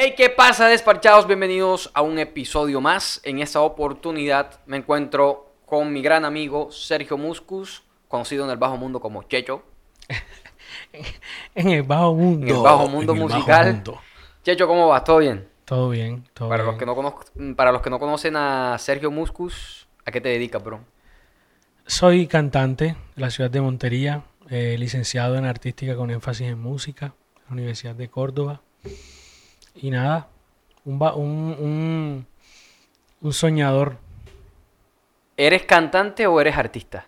Hey, ¿qué pasa, despachados? Bienvenidos a un episodio más. En esta oportunidad me encuentro con mi gran amigo Sergio Muscus, conocido en el bajo mundo como Checho. en el bajo mundo. En el bajo mundo en bajo musical. mundo. Checho, ¿cómo vas? ¿Todo bien? Todo bien, todo Para bien. los, que no conozco- para los que no conocen a Sergio Muscus, ¿a qué te dedicas, bro? Soy cantante de la ciudad de Montería, eh, licenciado en artística con énfasis en música, en la Universidad de Córdoba. Y nada, un, un, un, un soñador. ¿Eres cantante o eres artista?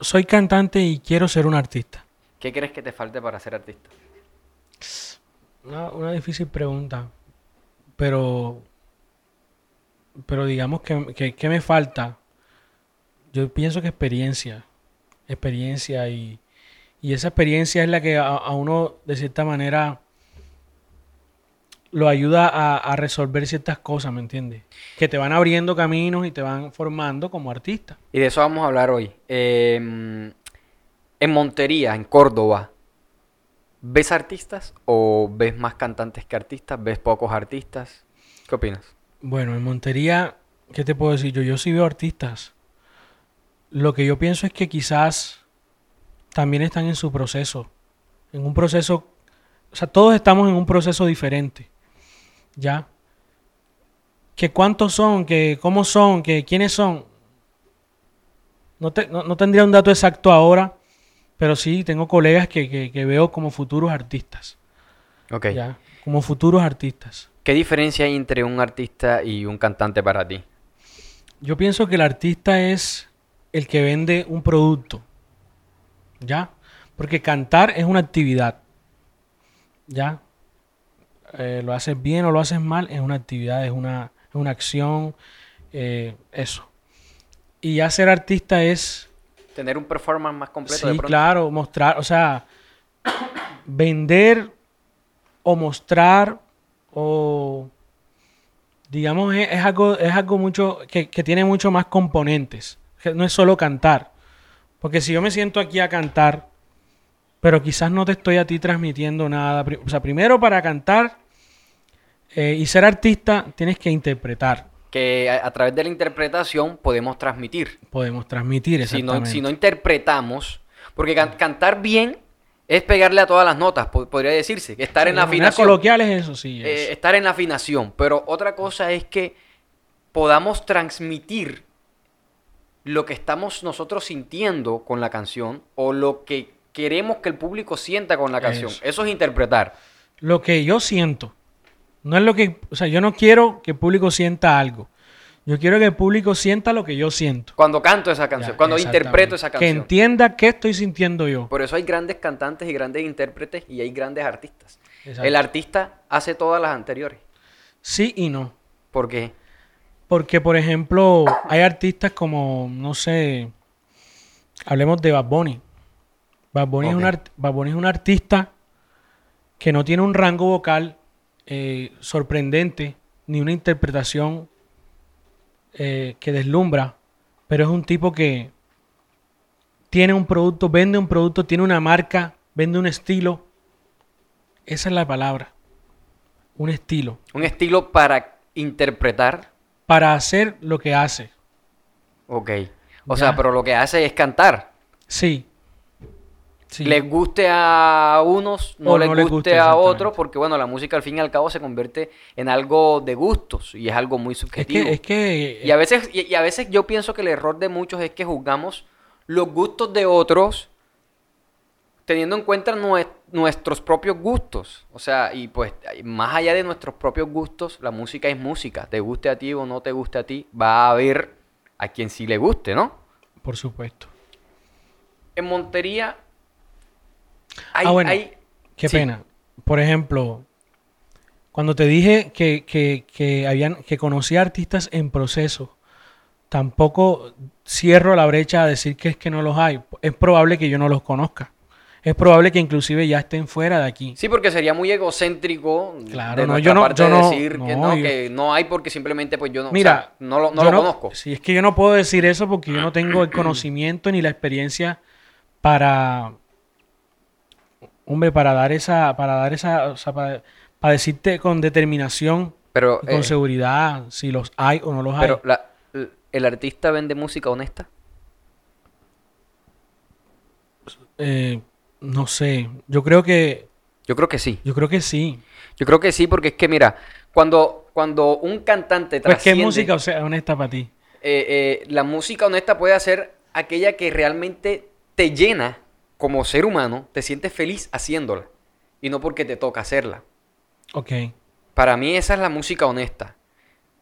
Soy cantante y quiero ser un artista. ¿Qué crees que te falte para ser artista? Una, una difícil pregunta, pero, pero digamos que, que, ¿qué me falta? Yo pienso que experiencia, experiencia y, y esa experiencia es la que a, a uno de cierta manera lo ayuda a, a resolver ciertas cosas, ¿me entiendes? Que te van abriendo caminos y te van formando como artista. Y de eso vamos a hablar hoy. Eh, en Montería, en Córdoba, ¿ves artistas o ves más cantantes que artistas? ¿Ves pocos artistas? ¿Qué opinas? Bueno, en Montería, ¿qué te puedo decir yo? Yo sí veo artistas. Lo que yo pienso es que quizás también están en su proceso. En un proceso, o sea, todos estamos en un proceso diferente. ¿Ya? Que cuántos son, que cómo son, que quiénes son. No, te- no- no tendría un dato exacto ahora, pero sí tengo colegas que, que- que veo como futuros artistas. Ok. ¿Ya? Como futuros artistas. ¿Qué diferencia hay entre un artista y un cantante para ti? Yo pienso que el artista es el que vende un producto. ¿Ya? Porque cantar es una actividad. ¿Ya? Eh, lo haces bien o lo haces mal, es una actividad, es una, es una acción. eh, eso. Y ya ser artista es, Tener un performance más completo de sí, pronto. claro, mostrar, o sea, vender o mostrar o digamos es, es algo es algo mucho que, que tiene mucho más componentes no es solo cantar porque si yo me siento aquí a cantar pero quizás no te estoy a ti transmitiendo nada o sea primero para cantar eh, y ser artista tienes que interpretar Que a, a través de la interpretación podemos transmitir. podemos transmitir Si no, exactamente si no interpretamos, porque can- cantar bien es pegarle a todas las notas, po- podría decirse, estar Sí, en la afinación. coloquial es eso sí eh, estar en la afinación. Pero otra cosa es que podamos transmitir lo que estamos nosotros sintiendo con la canción o lo que queremos que el público sienta con la canción. Eso. Eso, es interpretar. lo que yo siento. No es lo que, o sea, yo no quiero que el público sienta algo. Yo quiero que el público sienta lo que yo siento. Cuando canto esa canción, Ya, cuando interpreto esa Que canción. entienda qué estoy sintiendo yo. Por eso hay grandes cantantes y grandes intérpretes y hay grandes artistas. Exacto. El artista hace todas las anteriores. Sí y no. ¿Por qué? Porque, por ejemplo, hay artistas como, no sé, hablemos de Bad Bunny. Bad Bunny, es, un Ok. art- Bad Bunny es un artista que no tiene un rango vocal eh, sorprendente, ni una interpretación eh, que deslumbra, pero es un tipo que tiene un producto, vende un producto, tiene una marca, vende un estilo. Esa es la palabra. Un estilo. Un estilo para interpretar. Para hacer lo que hace. Ok. O Ya. sea, pero lo que hace es cantar. Sí. Sí. Les guste a unos, no, les guste, a otros, porque bueno, la música al fin y al cabo se convierte en algo de gustos y es algo muy es subjetivo. que, es que Y a veces, y, y a veces yo pienso que el error de muchos es que juzgamos los gustos de otros teniendo en cuenta nue- nuestros propios gustos. O sea, y pues más allá de nuestros propios gustos, la música es música. Te guste a ti o no te guste a ti, va a haber a quien sí le guste, ¿no? por supuesto. En Montería hay, ah, bueno, hay- qué sí. pena. Por ejemplo, cuando te dije que, que, que habían, que conocía artistas en proceso, tampoco cierro la brecha a decir que es que no los hay. Es probable que yo no los conozca. Es probable que inclusive ya estén fuera de aquí. Sí, porque sería muy egocéntrico Claro, de no, yo no- parte yo no- decir que, no, yo- que no hay porque simplemente pues yo no, o Mira, sea, no lo, no yo lo conozco. Si es que yo no puedo decir eso porque yo no tengo el conocimiento ni la experiencia para, hombre, para dar esa, para dar esa, o sea, para, para decirte con determinación Pero, y con eh, seguridad si los hay o no los hay. pero la- ¿el artista vende música honesta? Eh, no sé, yo creo que, Yo creo que sí. yo creo que sí. Yo creo que sí, porque es que, mira, cuando, cuando un cantante Pues, ¿qué música o sea, honesta para ti? eh, la música honesta puede ser aquella que realmente te llena como ser humano, te sientes feliz haciéndola y no porque te toca hacerla. Ok. Para mí esa es la música honesta.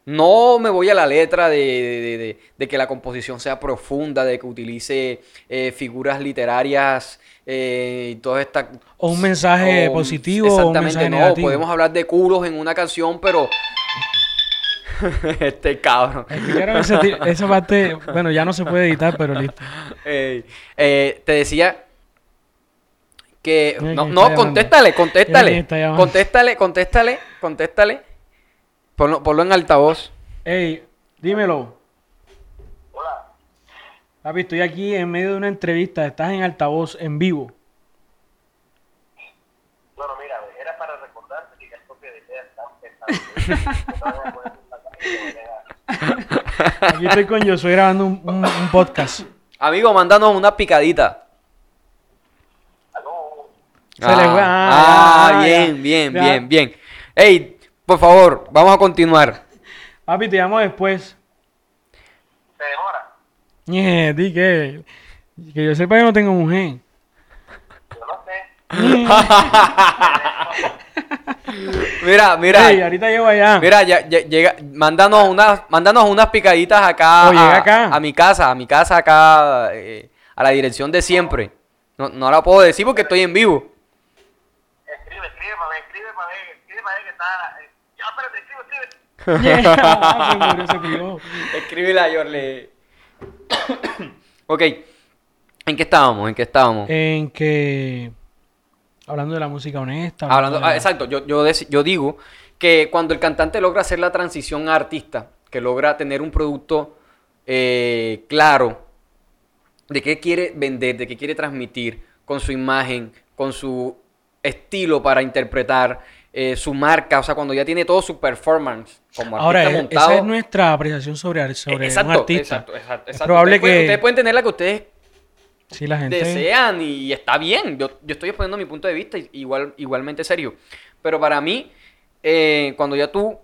No me voy a la letra de, de- de- de que la composición sea profunda, de que utilice eh, figuras literarias eh, y toda esta... O un mensaje o- positivo o un Exactamente, mensaje no. negativo. Podemos hablar de culos en una canción, pero... este cabrón. Esa parte, bueno, ya no se puede editar, pero listo. Eh, te decía que... No, no, contéstale, contéstale. Contéstale, contéstale, contéstale. Ponlo, ponlo en altavoz. Ey, dímelo. Hola. Papi, estoy aquí en medio de una entrevista. Estás en altavoz, en vivo. Bueno, mira, era para recordarte que el toque de queda está Aquí estoy con yo, estoy grabando un, un- un podcast. Amigo, mándanos una picadita. Se fue. Ah, Ah, bien, ya. bien, Ya. bien, bien. Ey, por favor, vamos a continuar. Papi, te llamo después. ¿Se demora? Ñe, di que, que yo sepa que no tengo mujer. Yo no sé. Mira, mira, Ey, ahorita llego allá. mira, ya, ya- llega, mándanos unas, mándanos unas picaditas acá, O llega a, acá. a mi casa, a mi casa acá, eh, a la dirección de siempre. No, no la puedo decir porque estoy en vivo. Escribe, escribe para ver, escribe para ver, escribe para ver que está. eh, Ya, espérate, escribe, escribe. Ñe, se murió, se pegó. Escríbela, Yorle. ok, ¿en qué estábamos? ¿En qué estábamos? En que. Hablando de la música honesta. Hablando, ah, exacto, yo, yo, dec- yo digo que cuando el cantante logra hacer la transición a artista, que logra tener un producto eh, claro de qué quiere vender, de qué quiere transmitir, con su imagen, con su estilo para interpretar, eh, su marca, o sea, cuando ya tiene todo su performance como Ahora, artista e- montado. esa es nuestra apreciación sobre, sobre exacto, un artista. exacto, exacto, Es probable ustedes, pueden, que- ustedes pueden tener la que ustedes Sí, la gente. desean y está bien. Yo, yo estoy exponiendo mi punto de vista igual, igualmente serio. Pero para mí, eh, cuando ya tú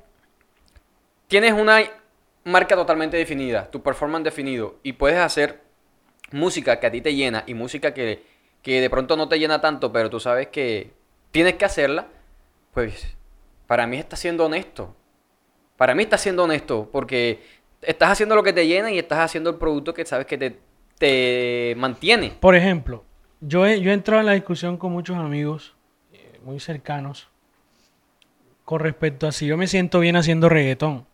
tienes una marca totalmente definida, tu performance definido y puedes hacer música que a ti te llena y música que, que de pronto no te llena tanto, pero tú sabes que tienes que hacerla, pues para mí está siendo honesto. Para mí está siendo honesto porque estás haciendo lo que te llena y estás haciendo el producto que sabes que te, te mantiene. Por ejemplo, yo he, yo he entrado en la discusión con muchos amigos eh, muy cercanos con respecto a si yo me siento bien haciendo reggaetón.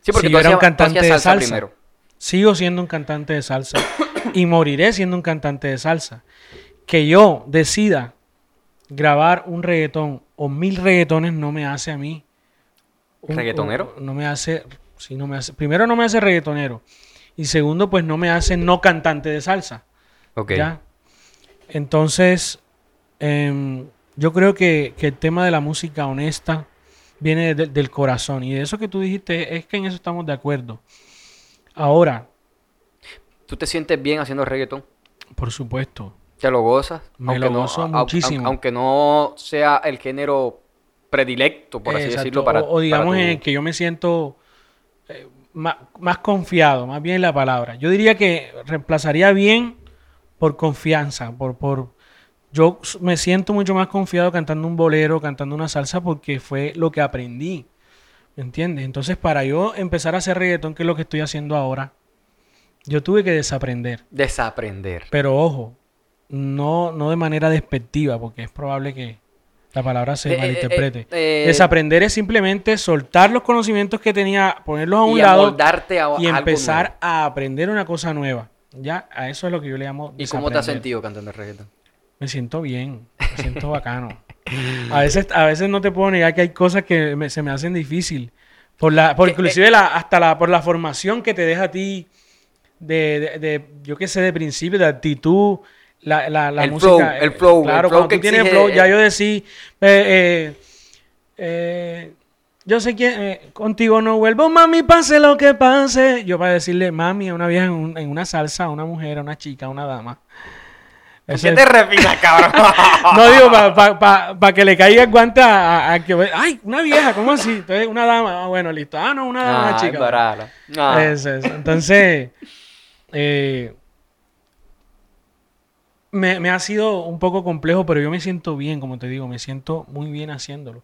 Sí, porque Si yo era hacías- un cantante de salsa. primero. Sigo siendo un cantante de salsa y moriré siendo un cantante de salsa. Que yo decida grabar un reggaetón o mil reggaetones no me hace a mí. un- ¿Reggaetonero? un- no me hace, sí, no me hace. Primero no me hace reggaetonero y segundo pues no me hace no cantante de salsa. Ok. ¿Ya? Entonces, em, yo creo que, que el tema de la música honesta viene de- del corazón. Y de eso que tú dijiste, es que en eso estamos de acuerdo. Ahora, ¿Tú te sientes bien haciendo reggaetón? por supuesto, ¿Te lo gozas? Me lo gozo au- au- muchísimo. Aunque no sea el género predilecto, por así exacto, decirlo, para o, o digamos para tu- en el que yo me siento eh, más, confiado, más bien la palabra. Yo diría que reemplazaría bien por confianza, por, por yo me siento mucho más confiado cantando un bolero, cantando una salsa porque fue lo que aprendí. ¿Me entiendes? Entonces, para yo empezar a hacer reggaetón, que es lo que estoy haciendo ahora, yo tuve que desaprender. Desaprender. Pero ojo, no, no de manera despectiva, porque es probable que la palabra se Eh, eh, malinterprete. eh, eh, Desaprender es simplemente soltar los conocimientos que tenía, ponerlos a un y lado a, y empezar a aprender una cosa nueva. Ya, a eso es lo que yo le llamo ¿Y cómo te has sentido cantando reggaetón? Me siento bien, me siento bacano. A veces, a veces no te puedo negar que hay cosas que me- se me hacen difícil. Por la, por inclusive la, hasta la, por la formación que te deja a ti de, de, de, yo qué sé, de principio, de actitud, la, la, la El música. flow, el flow, el Claro, flow cuando que tú tienes flow, ya yo decía, eh, eh, eh, yo sé que eh, contigo no vuelvo, mami, pase lo que pase. Yo para decirle mami a una vieja en, un- en una salsa, a una mujer, a una chica, a una dama. ¿Por Ese- qué te refinas, cabrón? No digo para que le caiga el guante a, a- a que... Ay, una vieja, ¿cómo así? Entonces, una dama. Ah, bueno, listo. Ah, no, una dama, una Ay, chica. barara. Ah. Eso, eso. Entonces, eh, me, me ha sido un poco complejo, pero yo me siento bien, como te digo, me siento muy bien haciéndolo.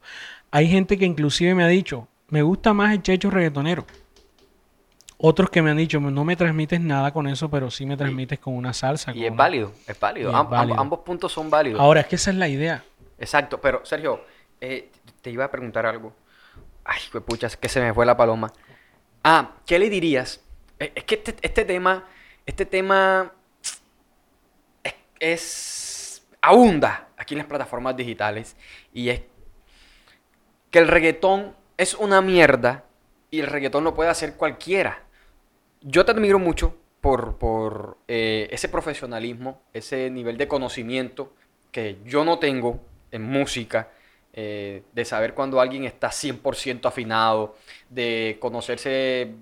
Hay gente que inclusive me ha dicho, me gusta más el checho reggaetonero. Otros que me han dicho, no me transmites nada con eso, pero sí me transmites con una salsa. Y es una-". válido, es válido. Y es Am- am- válido. ambos puntos son válidos. Ahora, es que esa es la idea. Exacto, pero Sergio, eh, te iba a preguntar algo. Ay, pues pucha, es que se me fue la paloma. Ah, ¿qué le dirías? Eh, Es que este, este tema, este tema es, abunda aquí en las plataformas digitales y es que el reggaetón es una mierda y el reggaetón lo puede hacer cualquiera. Yo te admiro mucho por, por eh, ese profesionalismo, ese nivel de conocimiento que yo no tengo en música, eh, de saber cuando alguien está 100% afinado, de conocerse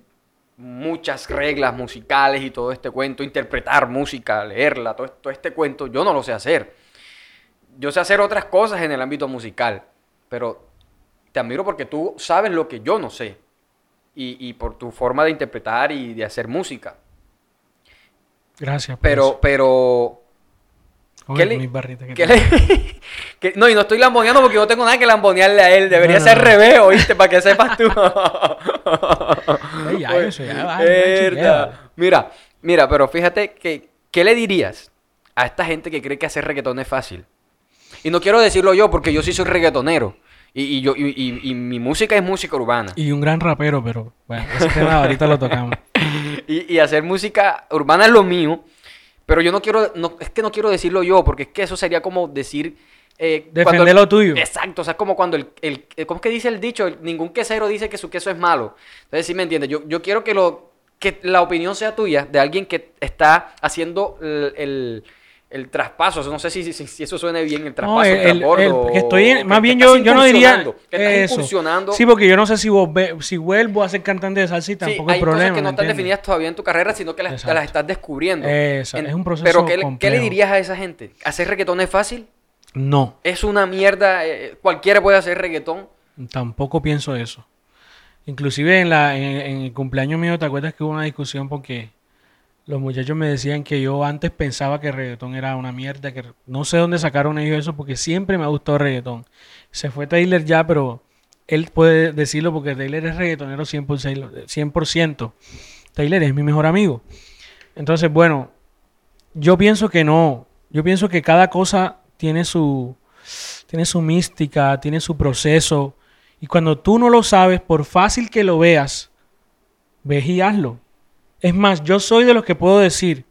muchas reglas musicales y todo este cuento, interpretar música, leerla, todo, todo este cuento, yo no lo sé hacer. Yo sé hacer otras cosas en el ámbito musical, pero te admiro porque tú sabes lo que yo no sé y, y por tu forma de interpretar y de hacer música. Gracias. por Pero, eso. pero Oye, ¿qué le- que ¿Qué le- que- no, y no estoy lamboneando porque no tengo nada que lambonearle a él. Debería No, no, ser no. revés, ¿oíste? Para que sepas tú. Ya, Pues, eso, ya, va, mierda. chiquera. Mira, mira, pero fíjate que, ¿qué le dirías a esta gente que cree que hacer reggaetón es fácil? Y no quiero decirlo yo porque yo sí soy reggaetonero. Y, y yo, y, y- y mi música es música urbana. Y un gran rapero, pero bueno, ese tema ahorita lo tocamos. y, y hacer música urbana es lo mío. Pero yo no quiero, no, es que no quiero decirlo yo, porque es que eso sería como decir... eh, Defender lo tuyo. Exacto, o sea, es como cuando el, el- eh, ¿cómo es que dice el dicho? El- ningún quesero dice que su queso es malo. Entonces, sí me entiendes, yo, yo quiero que, lo, que la opinión sea tuya, de alguien que está haciendo el, el- el traspaso. No sé si, si, si eso suene bien, el traspaso, No, el, el- el- que estoy en- más que bien yo, yo no diría que estás eso. Sí, porque yo no sé si, vos si vuelvo a ser cantante de salsa y Sí, tampoco hay hay problema. cosas que no ¿me están definidas todavía en tu carrera, sino que las, Exacto. las estás descubriendo. Esa- es un proceso Pero ¿qué, le- ¿qué le dirías a esa gente? ¿Hacer reggaetón es fácil? No, ¿Es una mierda? eh, ¿Cualquiera puede hacer reggaetón? tampoco pienso eso. Inclusive en, la, en, en el cumpleaños mío, ¿te acuerdas que hubo una discusión porque los muchachos me decían que yo antes pensaba que el reggaetón era una mierda, que no sé dónde sacaron ellos eso porque siempre me ha gustado el reggaetón. Se fue Taylor ya, pero él puede decirlo porque Taylor es reggaetonero 100%. 100%. Taylor es mi mejor amigo. Entonces, bueno, yo pienso que no. Yo pienso que cada cosa tiene su, tiene su mística, tiene su proceso. Y cuando tú no lo sabes, por fácil que lo veas, ves y hazlo. Es más, yo soy de los que puedo decir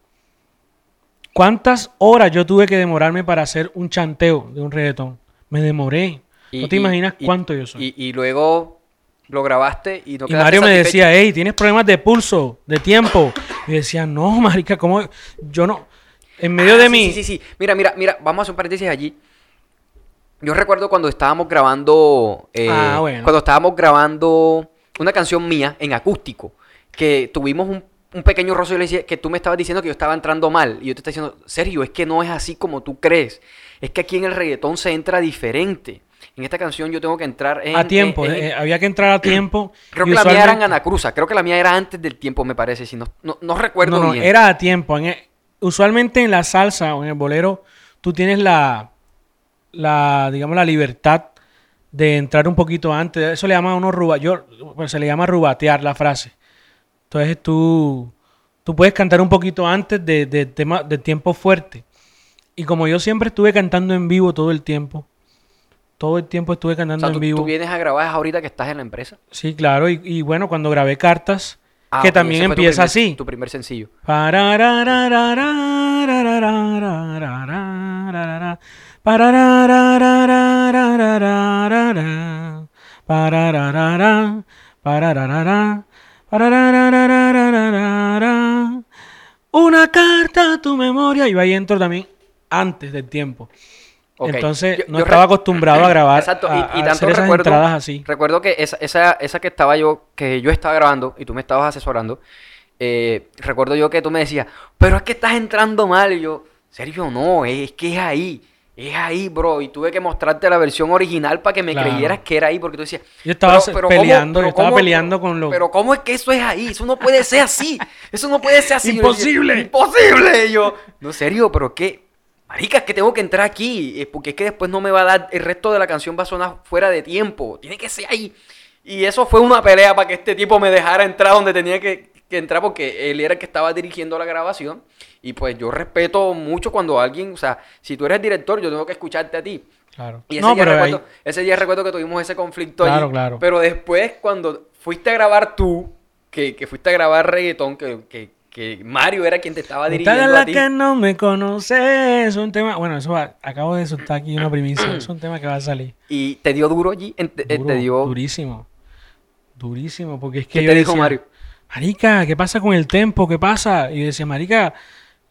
cuántas horas yo tuve que demorarme para hacer un chanteo de un reggaetón. Me demoré. Y- no te y- imaginas y- cuánto yo soy. Y, luego lo grabaste y no Y Mario me decía, hey, tienes problemas de pulso, de tiempo. Y decía, no, marica, ¿cómo? Yo no. En medio Ah, de sí, mí. Sí, sí, sí. Mira, mira, mira, vamos a hacer un paréntesis allí. Yo recuerdo cuando estábamos grabando. eh, Ah, bueno. Cuando estábamos grabando una canción mía en acústico. Que tuvimos un, un pequeño roce. Yo le decía que tú me estabas diciendo que yo estaba entrando mal. Y yo te estaba diciendo, Sergio, es que no es así como tú crees. Es que aquí en el reggaetón se entra diferente. En esta canción yo tengo que entrar en. a tiempo, en- en- eh, había que entrar a tiempo. Creo y que la mía era en usualmente- Ana Cruza. Creo que la mía era antes del tiempo, me parece. Si no, no, no recuerdo No, no, bien. era a tiempo. En e- usualmente en la salsa o en el bolero, tú tienes la, la, digamos, la libertad de entrar un poquito antes. Eso le llama a uno ruba, yo, pues, se le llama rubatear la frase. Entonces tú, tú puedes cantar un poquito antes de, de tema, de tiempo fuerte. Y como yo siempre estuve cantando en vivo todo el tiempo, todo el tiempo estuve O cantando tú, en vivo. tú vienes a grabar ahorita que estás en la empresa. Sí, claro. Y, y bueno, cuando grabé cartas, Ah, que también empieza así. Tu primer sencillo. Una carta a tu memoria. Y va ahí entro también antes del tiempo. Entonces Yo- no yo estaba acostumbrado a grabar, Exacto, a, y, y a tanto hacer esas recuerdo, entradas así. recuerdo que esa, esa, esa que estaba yo, que yo estaba grabando y tú me estabas asesorando, eh, recuerdo yo que tú me decías, pero es que estás entrando mal. Y yo, Sergio, no, es, que es ahí, es ahí, bro. Y tuve que mostrarte la versión original para que me Claro. creyeras que era ahí, porque tú decías, Yo estaba se- ¿cómo- peleando, yo estaba cómo- peleando con lo- Pero ¿cómo es que eso es ahí? Eso no puede ser así. Eso no puede ser así. Yo Imposible. Imposible. Y yo, no, serio, pero qué. Marica, es que tengo que entrar aquí. eh, Porque es que después no me va a dar. El resto de la canción va a sonar fuera de tiempo. Tiene que ser ahí. Y eso fue una pelea para que este tipo me dejara entrar donde tenía que, que entrar. Porque él era el que estaba dirigiendo la grabación. Y pues yo respeto mucho cuando alguien. O sea, si tú eres director, yo tengo que escucharte a ti. Claro. Y ese, No, día ahí- recuerdo, ese día recuerdo que tuvimos ese conflicto Claro, allí. claro. Pero después, cuando fuiste a grabar tú, que, que fuiste a grabar reggaetón, que, que, que Mario era quien te estaba dirigiendo a la ti. que no me conoce. Es un tema. Bueno, eso va- acabo de soltar aquí una primicia. es un tema que va a salir. Y te dio duro allí. te, dio. Durísimo. Durísimo. Porque es que ¿Qué yo te dijo decía, Mario? Marica, ¿qué pasa con el tempo? ¿Qué pasa? Y yo decía, Marica,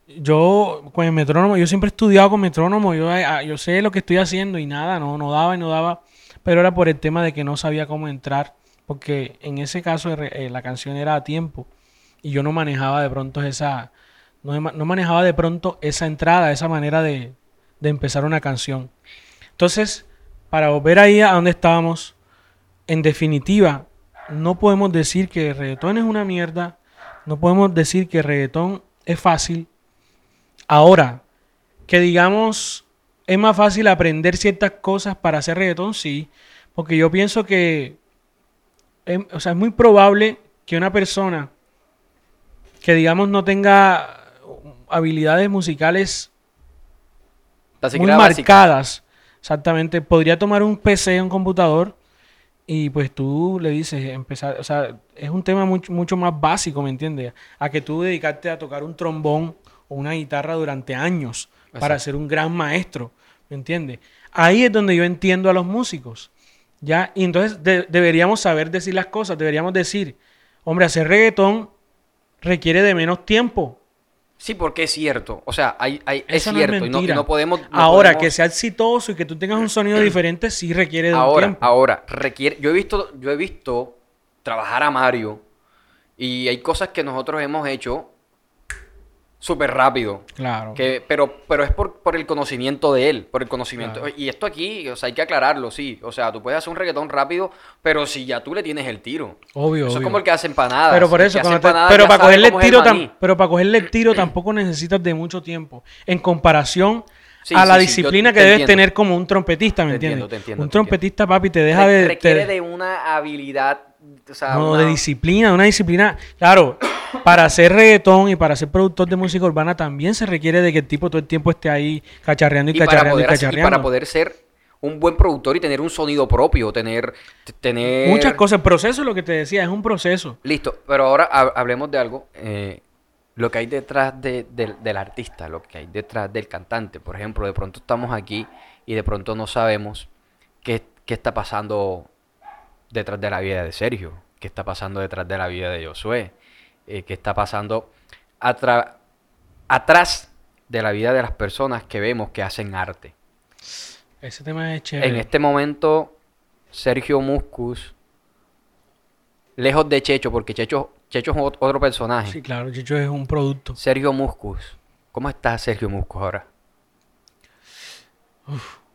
yo con el metrónomo, yo siempre he estudiado con metrónomo, yo, ah, yo sé lo que estoy haciendo y nada, no, no daba y no daba. Pero era por el tema de que no sabía cómo entrar. Porque en ese caso eh, la canción era a tiempo. Y yo no manejaba de pronto esa. No, no manejaba de pronto esa entrada, esa manera de, de empezar una canción. Entonces, para volver ahí a donde estábamos, en definitiva, no podemos decir que el reggaetón es una mierda. No podemos decir que el reggaetón es fácil. Ahora, que digamos, es más fácil aprender ciertas cosas para hacer reggaetón, sí. Porque yo pienso que es, o sea, es muy probable que una persona que digamos no tenga habilidades musicales muy marcadas, exactamente, podría tomar un PC, un computador, y pues tú le dices, empezar, o sea, es un tema mucho, mucho más básico, ¿me entiendes? A que tú dedicarte a tocar un trombón o una guitarra durante años para ser un gran maestro, ¿me entiendes? Ahí es donde yo entiendo a los músicos, ¿ya? Y entonces de- deberíamos saber decir las cosas, deberíamos decir, hombre, hacer reggaetón requiere de menos tiempo, Sí, porque es cierto. O sea, hay, hay, es eso no es cierto. y, no, y mentira. no podemos. no Ahora, podemos- que sea exitoso y que tú tengas un sonido diferente, sí requiere de un ahora, tiempo. ahora, requiere. Yo he visto, yo he visto trabajar a Mario. Y hay cosas que nosotros hemos hecho súper rápido. Claro. Que, pero, pero es por, por el conocimiento de él, por el conocimiento. Claro. Y esto aquí, o sea, hay que aclararlo, sí. O sea, tú puedes hacer un reggaetón rápido, pero si ya tú le tienes el tiro. Obvio, Eso es obvio. como el que hace empanadas. Pero por eso, te- pero para cogerle el es tiro, pero para cogerle el tiro tampoco necesitas de mucho tiempo. En comparación Sí, a sí, la sí, disciplina que te debes entiendo. tener como un trompetista, ¿me entiendes? entiendo, te entiendo, un te trompetista, papi, te deja de... requiere te- de una habilidad. O sea, no, una- de disciplina, de una disciplina. Claro, para hacer reggaetón y para ser productor de música urbana también se requiere de que el tipo todo el tiempo esté ahí cacharreando y, y para, cacharreando y poder, y cacharreando. para poder ser un buen productor y tener un sonido propio, tener, tener Muchas cosas. El proceso, lo que te decía, es un proceso. Listo, pero ahora ha- hablemos de algo. eh, lo que hay detrás de- del- del artista, lo que hay detrás del cantante. Por ejemplo, de pronto estamos aquí y de pronto no sabemos qué, qué está pasando detrás de la vida de Sergio, qué está pasando detrás de la vida de Josué, eh, qué está pasando atrás de la vida de las personas que vemos que hacen arte. Ese tema es chévere. En este momento, Sergio Muscus, lejos de Checho, porque Checho, Checho es ot- otro personaje. Sí, claro, Chicho es un producto. Sergio Muscus. ¿Cómo está Sergio Muscus ahora?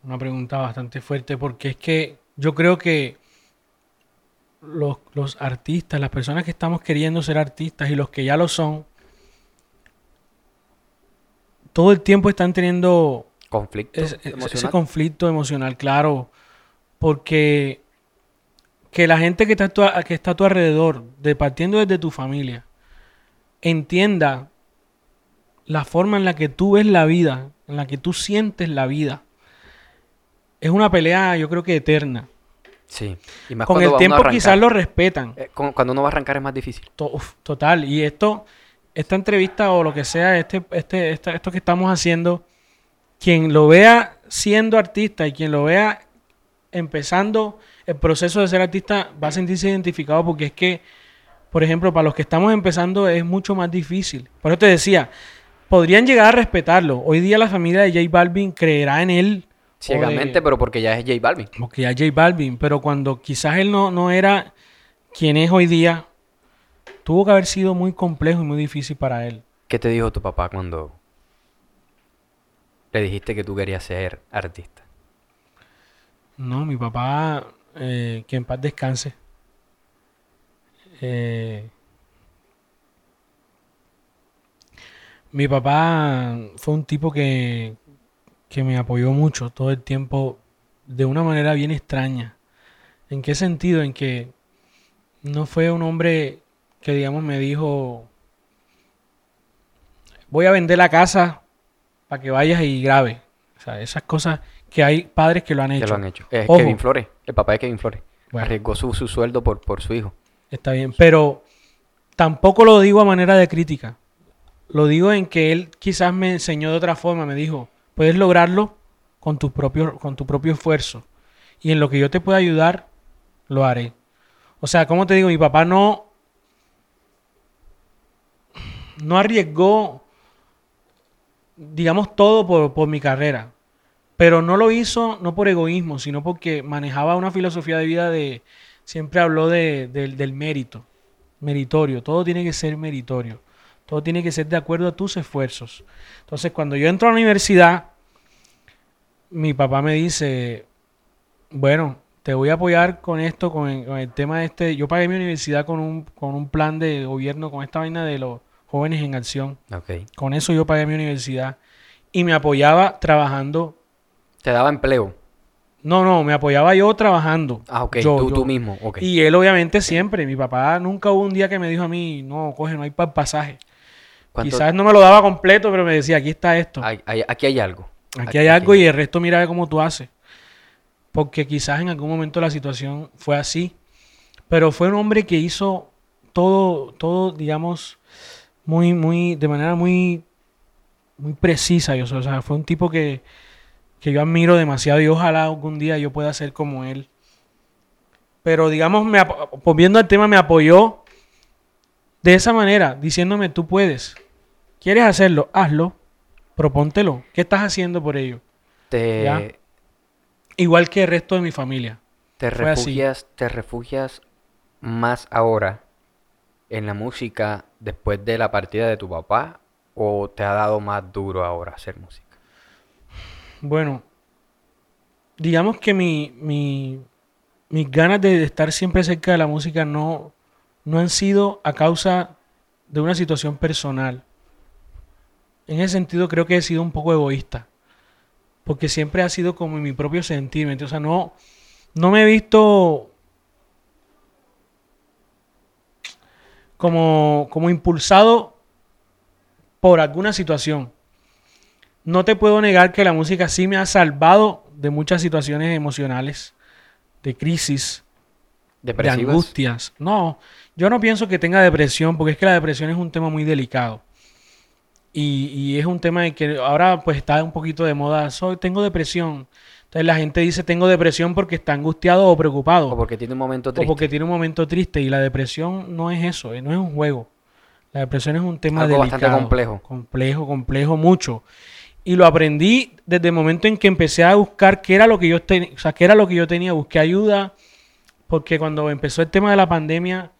Una pregunta bastante fuerte porque es que yo creo que los, los artistas, las personas que estamos queriendo ser artistas y los que ya lo son, todo el tiempo están teniendo Conflicto es- es- ese conflicto emocional, claro, porque que la gente que está, a tu, que está a tu alrededor, de partiendo desde tu familia, entienda la forma en la que tú ves la vida, en la que tú sientes la vida. Es una pelea, yo creo que eterna. Sí. Y más Con el tiempo quizás lo respetan. Eh, con- cuando uno va a arrancar es más difícil. To- uf, total. Y esto, esta entrevista o lo que sea, este, este, esta- esto que estamos haciendo, quien lo vea siendo artista y quien lo vea empezando el proceso de ser artista va a sentirse identificado porque es que, por ejemplo, para los que estamos empezando es mucho más difícil. Por eso te decía, podrían llegar a respetarlo. Hoy día la familia de J Balvin creerá en él Ciegamente, de- pero porque ya es J Balvin. Porque ya J Balvin, pero cuando quizás él no, no era quien es hoy día, tuvo que haber sido muy complejo y muy difícil para él. ¿Qué te dijo tu papá cuando le dijiste que tú querías ser artista? No, mi papá, eh, que en paz descanse. Eh, mi papá fue un tipo que, que me apoyó mucho todo el tiempo de una manera bien extraña. ¿En qué sentido? En que no fue un hombre que, digamos, me dijo, voy a vender la casa para que vayas y grabe. O sea, esas cosas que hay padres que lo han Que hecho. lo han hecho. Es Ojo. Kevin Flores, el papá de Kevin Flores. Bueno. Arriesgó su, su sueldo por, por su hijo. Está bien, pero tampoco lo digo a manera de crítica. Lo digo en que él quizás me enseñó de otra forma, me dijo, puedes lograrlo con tu propio, con tu propio esfuerzo. Y en lo que yo te pueda ayudar, lo haré. O sea, como te digo, mi papá no, no arriesgó, digamos, todo por, por mi carrera. Pero no lo hizo no por egoísmo, sino porque manejaba una filosofía de vida de, siempre habló de, del- del mérito, meritorio, todo tiene que ser meritorio, todo tiene que ser de acuerdo a tus esfuerzos. Entonces, cuando yo entro a la universidad, mi papá me dice, bueno, te voy a apoyar con esto, con el, con el tema de este, yo pagué mi universidad con un, con un plan de gobierno, con esta vaina de los jóvenes en acción, Ok. con eso yo pagué mi universidad y me apoyaba trabajando, Te daba empleo. no, no, me apoyaba yo trabajando. Ah, ok. Yo- tú, yo. tú mismo. Ok. Y él obviamente siempre, mi papá nunca hubo un día que me dijo a mí, no, coge, no hay para pasaje. ¿Cuánto- Quizás no me lo daba completo, pero me decía, aquí está esto, hay- hay- aquí hay algo. aquí hay algo y el resto mira cómo tú haces. Porque quizás en algún momento la situación fue así. Pero fue un hombre que hizo todo, todo, digamos, muy, muy, de manera muy, muy precisa. Yo, o sea, fue un tipo que, que yo admiro demasiado y ojalá algún día yo pueda ser como él. Pero digamos, me, volviendo al tema, me apoyó de esa manera, diciéndome, tú puedes. ¿Quieres hacerlo? Hazlo. Propóntelo. ¿Qué estás haciendo por ello? Te, Ya. Igual que el resto de mi familia. te Fue así. refugias, te refugias más ahora en la música después de la partida de tu papá o te ha dado más duro ahora hacer música. Bueno, digamos que mi, mi- mis ganas de estar siempre cerca de la música no, no han sido a causa de una situación personal. En ese sentido creo que he sido un poco egoísta. Porque siempre ha sido como mi propio sentir. ¿me entiendes? O sea, no, no me he visto como, como impulsado por alguna situación. No te puedo negar que la música sí me ha salvado de muchas situaciones emocionales, de crisis, de angustias. No, yo no pienso que tenga depresión, porque es que la depresión es un tema muy delicado. Y, y es un tema de que ahora pues está un poquito de moda. Soy, tengo depresión. Entonces la gente dice tengo depresión porque está angustiado o preocupado. O porque tiene un momento O triste. porque tiene un momento triste y la depresión no es eso, eh, no es un juego. La depresión es un tema Algo delicado. bastante complejo. Complejo, complejo, mucho. Y lo aprendí desde el momento en que empecé a buscar qué era lo que yo tenía, o sea, qué era lo que yo tenía, busqué ayuda, porque cuando empezó el tema de la pandemia,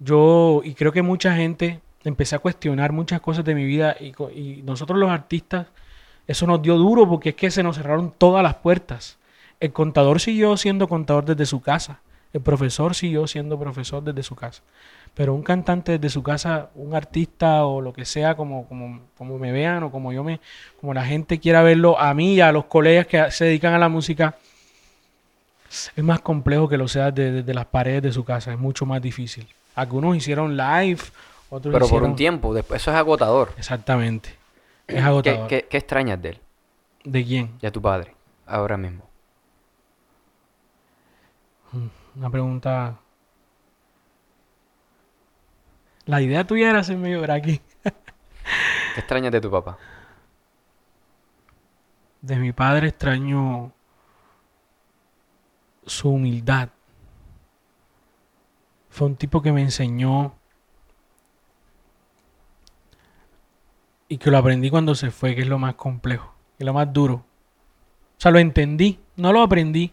yo, y creo que mucha gente, empecé a cuestionar muchas cosas de mi vida y, nosotros los artistas, eso nos dio duro porque es que se nos cerraron todas las puertas. El contador siguió siendo contador desde su casa. El profesor siguió siendo profesor desde su casa. Pero un cantante desde su casa, un artista o lo que sea, como, como, como me vean o como yo me, como la gente quiera verlo, a mí y a los colegas que se dedican a la música, es más complejo que lo sea desde las paredes de su casa. Es mucho más difícil. Algunos hicieron live, Pero por un tiempo, después, eso es agotador. Exactamente. Es ¿Qué, agotador. qué, qué extrañas de él ¿De quién? a tu padre ahora mismo? Una pregunta. La idea tuya era hacerme llorar aquí. ¿Qué extrañas de tu papá? De mi padre extraño su humildad. Fue un tipo que me enseñó y que lo aprendí cuando se fue, que es lo más complejo, que es lo más duro. O sea, lo entendí, no lo aprendí.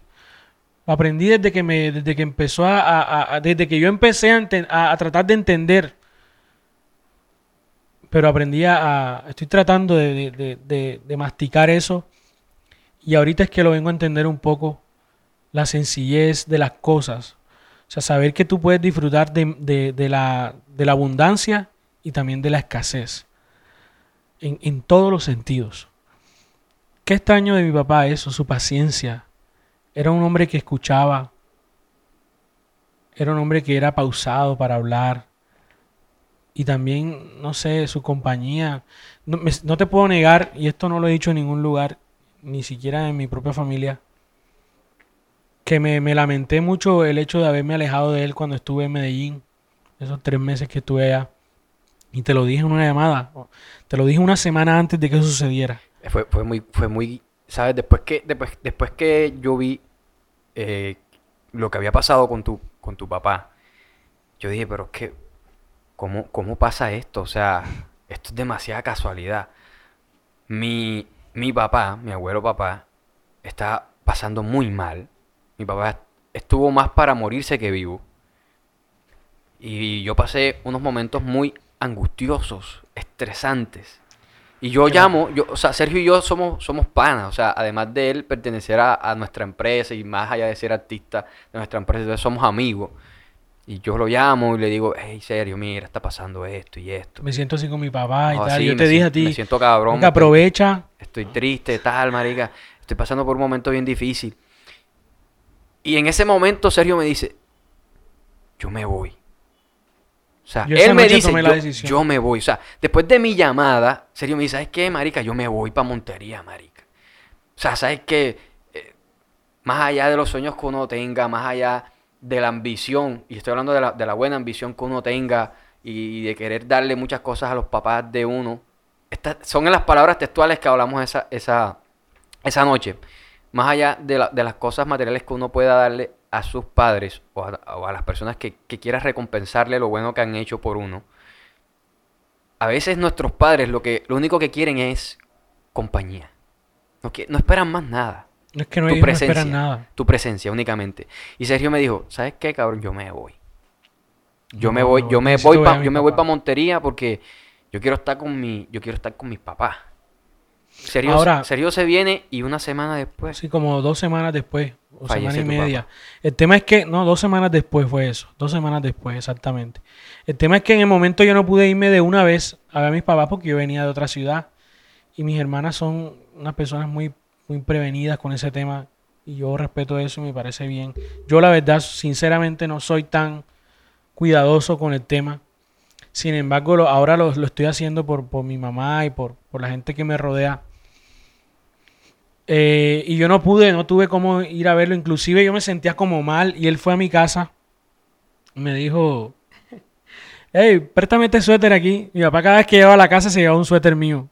Lo aprendí desde que me, desde que empezó a, desde que yo empecé a, a- tratar de entender. Pero aprendí a, estoy tratando de, de- de- masticar eso. Y ahorita es que lo vengo a entender un poco, la sencillez de las cosas. O sea, saber que tú puedes disfrutar de- de la, de la abundancia y también de la escasez. En, en todos los sentidos. Qué extraño de mi papá eso, su paciencia. Era un hombre que escuchaba. Era un hombre que era pausado para hablar. Y también, no sé, su compañía. No, me- no te puedo negar, y esto no lo he dicho en ningún lugar, ni siquiera en mi propia familia, que me, me lamenté mucho el hecho de haberme alejado de él cuando estuve en Medellín, esos tres meses que estuve allá. Y te lo dije en una llamada, te lo dije una semana antes de que eso sucediera. Fue, fue muy, fue muy, ¿sabes? Después que, después, después que yo vi eh, lo que había pasado con tu, con tu papá, yo dije, pero es que, ¿cómo, cómo pasa esto? O sea, esto es demasiada casualidad. Mi, mi papá, mi abuelo papá, está pasando muy mal. Mi papá estuvo más para morirse que vivo. Y yo pasé unos momentos muy angustiosos, estresantes. Y yo llamo, yo, o sea, Sergio y yo somos, somos panas, o sea, además de él pertenecer a, a nuestra empresa y más allá de ser artista de nuestra empresa, entonces somos amigos. Y yo lo llamo y le digo, hey, Sergio, mira, está pasando esto y esto. Me siento así con mi papá y tal. sí, yo te dije a ti, Me siento cabrón. "Venga, aprovecha. Estoy triste, tal, marica. Estoy pasando por un momento bien difícil. Y en ese momento Sergio me dice, yo me voy. O sea, Yo él me dice, yo, yo me voy. O sea, después de mi llamada, Sergio me dice, ¿sabes qué, marica? Yo me voy para Montería, marica. O sea, ¿sabes qué? Eh, más allá de los sueños que uno tenga, más allá de la ambición, y estoy hablando de la, de la buena ambición que uno tenga y de querer darle muchas cosas a los papás de uno, estas son en las palabras textuales que hablamos esa, esa, esa noche. Más allá de, la- de las cosas materiales que uno pueda darle a sus padres o a, o a las personas que, que quieras recompensarle lo bueno que han hecho por uno, a veces nuestros padres lo, que, lo único que quieren es compañía. No, no esperan más nada No es que no, tu no presencia. esperan nada. Tu presencia únicamente. Y Sergio me dijo, ¿sabes qué, cabrón? Yo me voy. Yo me voy, yo me voy pa- yo me voy para Montería porque yo quiero estar con mi, yo quiero estar con mis papás. Sergio, Ahora- Sergio se viene y una semana después. Así como dos semanas después, o semana y media. papá. El tema es que, no, dos semanas después fue eso. Dos semanas después, exactamente. El tema es que en el momento yo no pude irme de una vez a ver a mis papás porque yo venía de otra ciudad. Y mis hermanas son unas personas muy, muy prevenidas con ese tema. Y yo respeto eso y me parece bien. Yo la verdad, sinceramente, no soy tan cuidadoso con el tema. Sin embargo, lo- ahora lo, lo estoy haciendo por, por mi mamá y por, por la gente que me rodea. Eh, y yo no pude, no tuve cómo ir a verlo. Inclusive yo me sentía como mal y él fue a mi casa. Me dijo, hey, préstame este suéter aquí. Mi papá cada vez que llegaba a la casa se llevaba un suéter mío.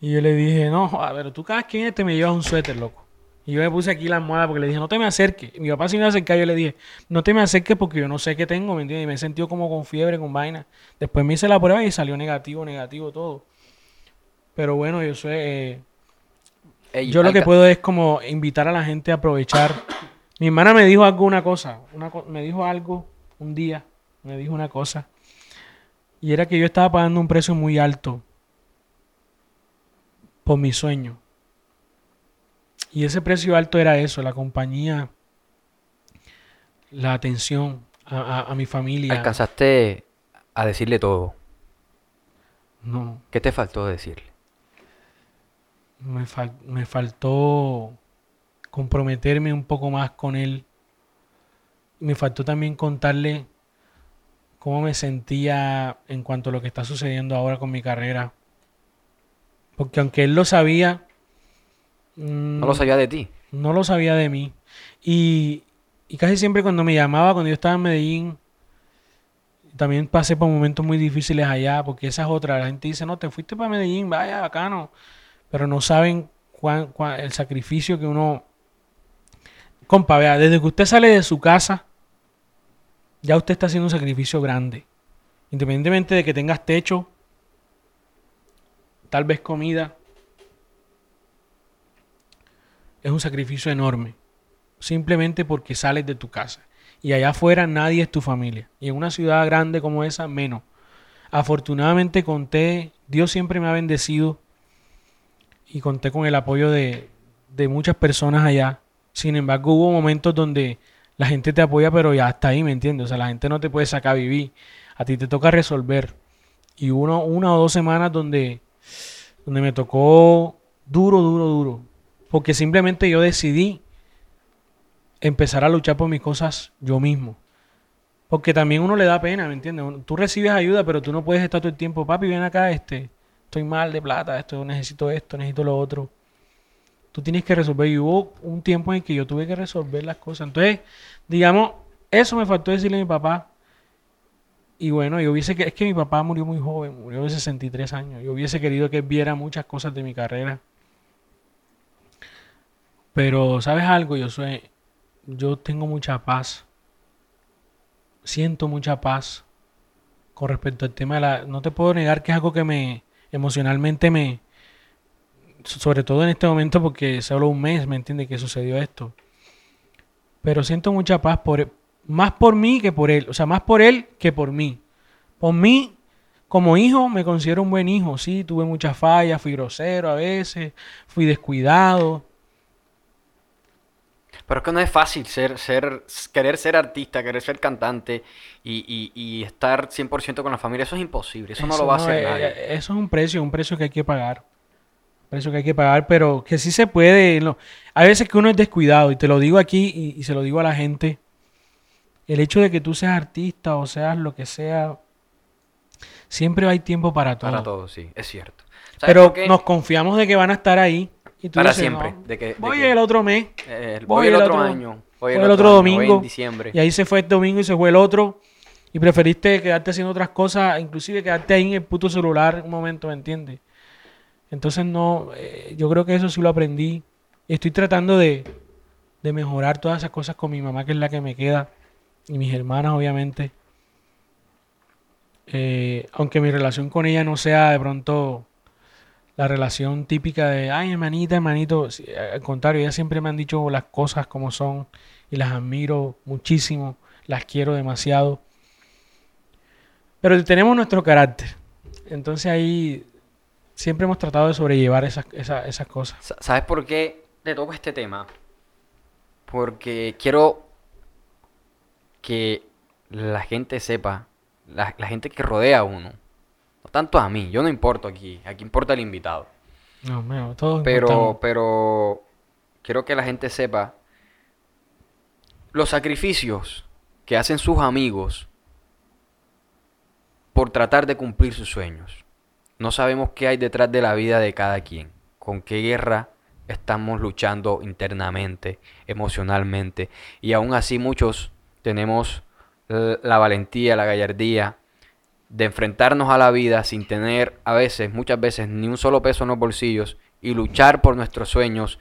Y yo le dije, no, pero tú cada vez que vienes te me llevas un suéter, loco. Y yo me puse aquí la almohada porque le dije, no te me acerques. Mi papá se me iba a acercar, yo le dije, no te me acerques porque yo no sé qué tengo, ¿me entiendes? Y me he sentido como con fiebre, con vaina. Después me hice la prueba y salió negativo, negativo, todo. Pero bueno, yo soy... Yo lo que puedo es como invitar a la gente a aprovechar. Mi hermana me dijo algo, una cosa, una co- me dijo algo un día, me dijo una cosa, y era que yo estaba pagando un precio muy alto por mi sueño. Y ese precio alto era eso, la compañía, la atención a, a- a mi familia. Alcanzaste a decirle todo. No, ¿Qué te faltó decirle? Me, fal- me faltó comprometerme un poco más con él. Me faltó también contarle cómo me sentía en cuanto a lo que está sucediendo ahora con mi carrera. Porque aunque él lo sabía, No lo sabía de ti. no lo sabía de mí. Y, y casi siempre cuando me llamaba, cuando yo estaba en Medellín, también pasé por momentos muy difíciles allá, porque esa es otra. La gente dice, no, te fuiste para Medellín, vaya, bacano. Pero no saben cuán, cuán- el sacrificio que uno... Compa, vea, desde que usted sale de su casa, ya usted está haciendo un sacrificio grande. Independientemente de que tengas techo, tal vez comida, es un sacrificio enorme. Simplemente porque sales de tu casa. Y allá afuera nadie es tu familia. Y en una ciudad grande como esa, menos. Afortunadamente conté, Dios siempre me ha bendecido y conté con el apoyo de, de muchas personas allá. Sin embargo, hubo momentos donde la gente te apoya, pero ya hasta ahí, ¿me entiendes? O sea, la gente no te puede sacar a vivir. A ti te toca resolver. Y uno, una o dos semanas donde, donde me tocó duro, duro, duro. Porque simplemente yo decidí empezar a luchar por mis cosas yo mismo. Porque también uno le da pena, ¿me entiendes? Tú recibes ayuda, pero tú no puedes estar todo el tiempo, papi, ven acá, este, estoy mal de plata, esto, necesito esto, necesito lo otro. Tú tienes que resolver. Y hubo un tiempo en que yo tuve que resolver las cosas. Entonces, digamos, eso me faltó decirle a mi papá. Y bueno, yo hubiese que es que mi papá murió muy joven, murió de 63 años. Yo hubiese querido que viera muchas cosas de mi carrera. Pero, ¿sabes algo? Yo soy yo tengo mucha paz. Siento mucha paz con respecto al tema de la... No te puedo negar que es algo que me emocionalmente me... Sobre todo en este momento porque solo un mes, ¿me entiende Que sucedió esto. Pero siento mucha paz por... Más por mí que por él. O sea, más por él que por mí. Por mí, como hijo, me considero un buen hijo. Sí, tuve muchas fallas, fui grosero a veces, fui descuidado pero es que no es fácil ser, ser, querer ser artista, querer ser cantante y, y, estar 100% con la familia. Eso es imposible. Eso, no lo va a hacer nadie. Eh, eso es un precio, un precio que hay que pagar. Un precio que hay que pagar, pero que sí se puede. hay veces que uno es descuidado, y te lo digo aquí y, se lo digo a la gente. El hecho de que tú seas artista o seas lo que sea, siempre hay tiempo para todo. Para todo, sí, es cierto. Pero nos confiamos de que van a estar ahí para siempre. voy el otro mes. Eh, voy, el otro, año. Voy el, otro, domingo. en diciembre. Y ahí se fue el domingo y se fue el otro. Y preferiste quedarte haciendo otras cosas, inclusive quedarte ahí en el puto celular un momento, ¿me entiendes? Entonces no, eh, yo creo que eso sí lo aprendí. Estoy tratando de, de mejorar todas esas cosas con mi mamá, que es la que me queda. Y mis hermanas, obviamente. Eh, aunque mi relación con ella no sea de pronto la relación típica de, ay, hermanita, hermanito. Al contrario, ellas siempre me han dicho las cosas como son y las admiro muchísimo, las quiero demasiado. Pero tenemos nuestro carácter. Entonces ahí siempre hemos tratado de sobrellevar esas, esas, cosas. ¿Sabes por qué te toco este tema? Porque quiero que la gente sepa, la, la gente que rodea a uno, no tanto a mí, yo no importo aquí, aquí importa el invitado. No, todo Pero, pero quiero que la gente sepa los sacrificios que hacen sus amigos por tratar de cumplir sus sueños. No sabemos qué hay detrás de la vida de cada quien, con qué guerra estamos luchando internamente, emocionalmente, y aún así muchos tenemos la valentía, la gallardía de enfrentarnos a la vida sin tener a veces, muchas veces, ni un solo peso en los bolsillos y luchar por nuestros sueños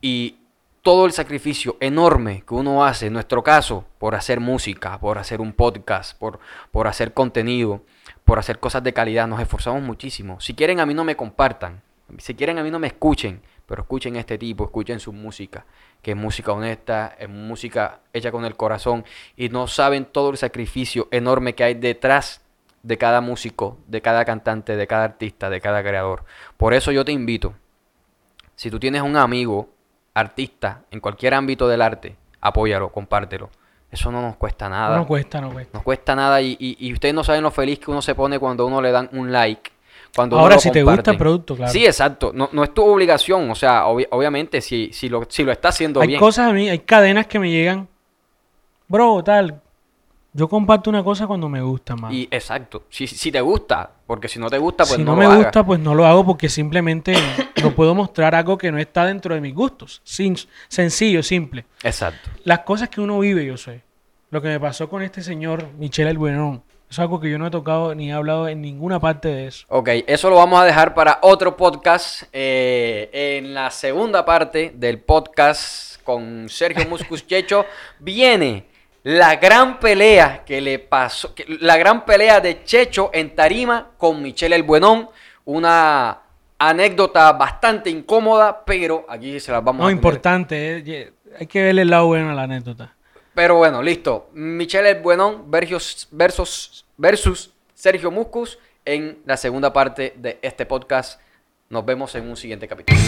y todo el sacrificio enorme que uno hace, en nuestro caso, por hacer música, por hacer un podcast, por, por hacer contenido, por hacer cosas de calidad, nos esforzamos muchísimo. Si quieren a mí no me compartan, si quieren a mí no me escuchen, pero escuchen este tipo, escuchen su música, que es música honesta, es música hecha con el corazón y no saben todo el sacrificio enorme que hay detrás de cada músico, de cada cantante, de cada artista, de cada creador. Por eso yo te invito, si tú tienes un amigo artista en cualquier ámbito del arte, apóyalo, compártelo. Eso no nos cuesta nada. No cuesta, no cuesta. No cuesta nada y, y, ustedes no saben lo feliz que uno se pone cuando uno le dan un like. Cuando Ahora, si te gusta el producto, claro. Sí, exacto. No, no es tu obligación. O sea, obviamente, si, si, lo, si lo está haciendo bien. Hay cosas a mí, hay cadenas que me llegan. Bro, tal, yo comparto una cosa cuando me gusta más. Y exacto. Si, si te gusta, porque si no te gusta, pues no, no, me gusta, pues no lo hago porque simplemente no puedo mostrar algo que no está dentro de mis gustos. Sin, sencillo, simple. Exacto. Las cosas que uno vive, yo sé. Lo que me pasó con este señor, Michelle El Buenón, es algo que yo no he tocado ni he hablado en ninguna parte de eso. Ok, eso lo vamos a dejar para otro podcast. Eh, en la segunda parte del podcast con Sergio Muscus Checho viene la gran pelea que le pasó, la gran pelea de Checho en Tarima con Michelle El Buenón, una anécdota bastante incómoda, pero aquí se las vamos No, a tener. importante. eh, Hay que verle el lado bueno a la anécdota. Pero bueno, listo. Michelle El Buenón versus, versus, versus Sergio Muscus en la segunda parte de este podcast. Nos vemos en un siguiente capítulo.